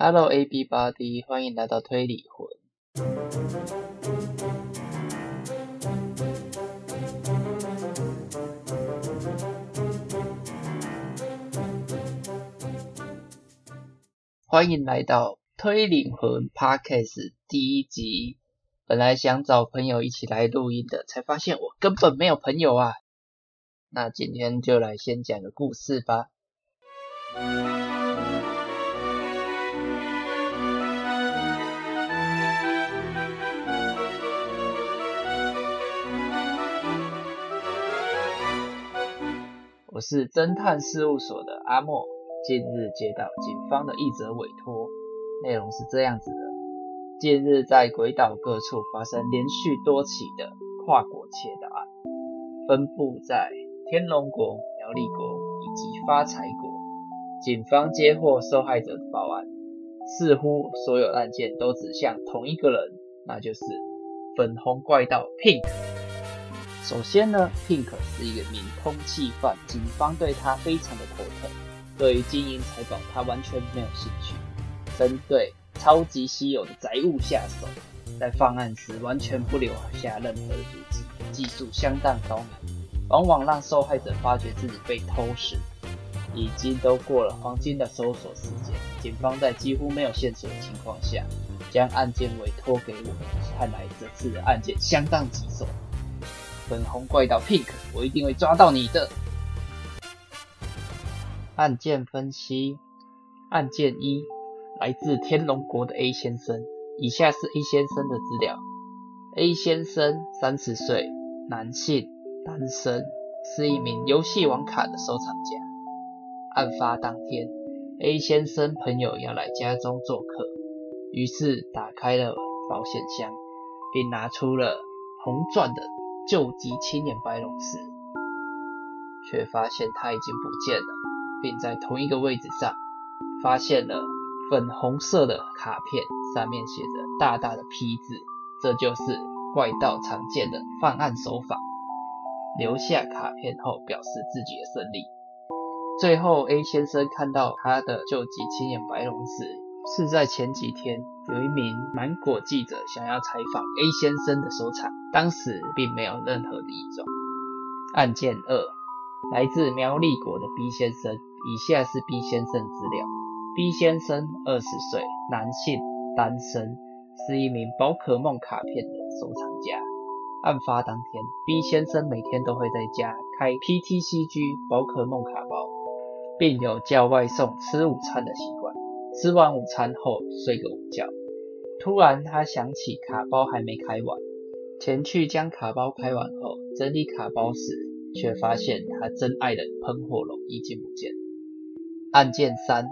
Hello A B Body，欢迎来到推理魂。欢迎来到推理魂 Podcast 第一集。本来想找朋友一起来录音的，才发现我根本没有朋友啊。那今天就来先讲个故事吧。我是侦探事务所的阿莫，近日接到警方的一则委托，内容是这样子的：近日在鬼岛各处发生连续多起的跨国窃盗案，分布在天龙国、苗栗国以及发财国。警方接获受害者的报案，似乎所有案件都指向同一个人，那就是粉红怪盗 Pink。首先呢，Pink 是一个名通缉犯，警方对他非常的头疼。对于金银财宝，他完全没有兴趣。针对超级稀有的宅物下手，在犯案时完全不留下任何足迹，技术相当高明，往往让受害者发觉自己被偷时，已经都过了黄金的搜索时间。警方在几乎没有线索的情况下，将案件委托给我们，看来这次的案件相当棘手。粉红怪盗 Pink，我一定会抓到你的。案件分析：案件一，来自天龙国的 A 先生。以下是 A 先生的资料：A 先生，三十岁，男性，单身，是一名游戏王卡的收藏家。案发当天，A 先生朋友要来家中做客，于是打开了保险箱，并拿出了红钻的。救急青眼白龙时，却发现他已经不见了，并在同一个位置上发现了粉红色的卡片，上面写着大大的 P 字，这就是怪盗常见的犯案手法。留下卡片后表示自己的胜利。最后，A 先生看到他的救急青眼白龙时。是在前几天，有一名芒果记者想要采访 A 先生的收藏，当时并没有任何的异状。案件二，来自苗栗国的 B 先生，以下是 B 先生资料：B 先生二十岁，男性，单身，是一名宝可梦卡片的收藏家。案发当天，B 先生每天都会在家开 PTCG 宝可梦卡包，并有叫外送吃午餐的习惯。吃完午餐后睡个午觉，突然他想起卡包还没开完，前去将卡包开完后整理卡包时，却发现他真爱的喷火龙已经不见。案件三，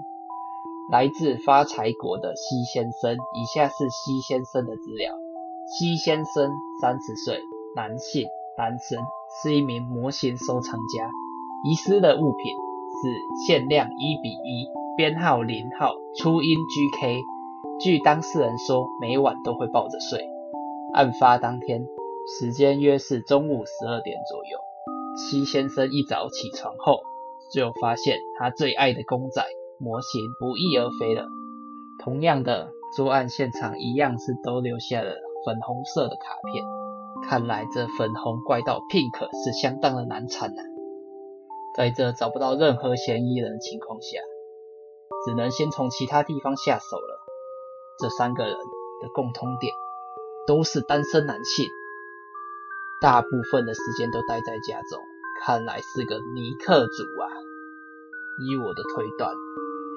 来自发财国的西先生，以下是西先生的资料：西先生三十岁，男性，单身，是一名模型收藏家。遗失的物品是限量一比一。编号零号，初音 GK。据当事人说，每晚都会抱着睡。案发当天，时间约是中午十二点左右。西先生一早起床后，就发现他最爱的公仔模型不翼而飞了。同样的，作案现场一样是都留下了粉红色的卡片。看来这粉红怪盗 Pink 是相当的难缠呐。在这找不到任何嫌疑人的情况下。只能先从其他地方下手了。这三个人的共通点都是单身男性，大部分的时间都待在家中，看来是个尼克族啊。依我的推断，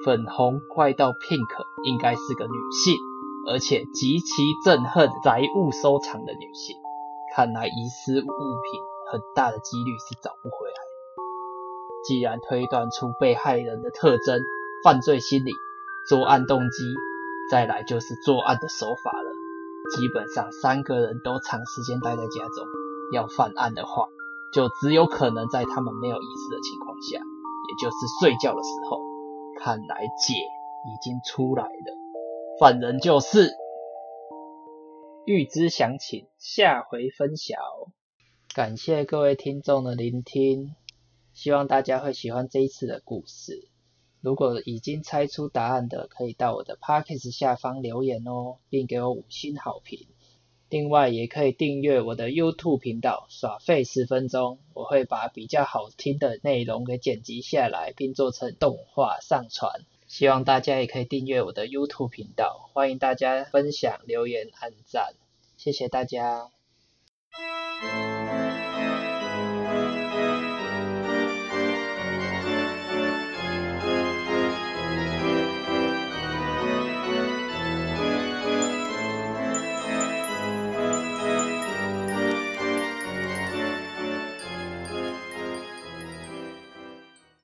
粉红怪盗 Pink 应该是个女性，而且极其憎恨宅物收藏的女性。看来遗失物品很大的几率是找不回来。既然推断出被害人的特征，犯罪心理、作案动机，再来就是作案的手法了。基本上三个人都长时间待在家中，要犯案的话，就只有可能在他们没有意识的情况下，也就是睡觉的时候。看来解已经出来了，犯人就是。预知详情，下回分晓。感谢各位听众的聆听，希望大家会喜欢这一次的故事。如果已经猜出答案的，可以到我的 podcast 下方留言哦，并给我五星好评。另外，也可以订阅我的 YouTube 频道，耍废十分钟，我会把比较好听的内容给剪辑下来，并做成动画上传。希望大家也可以订阅我的 YouTube 频道，欢迎大家分享、留言、按赞，谢谢大家。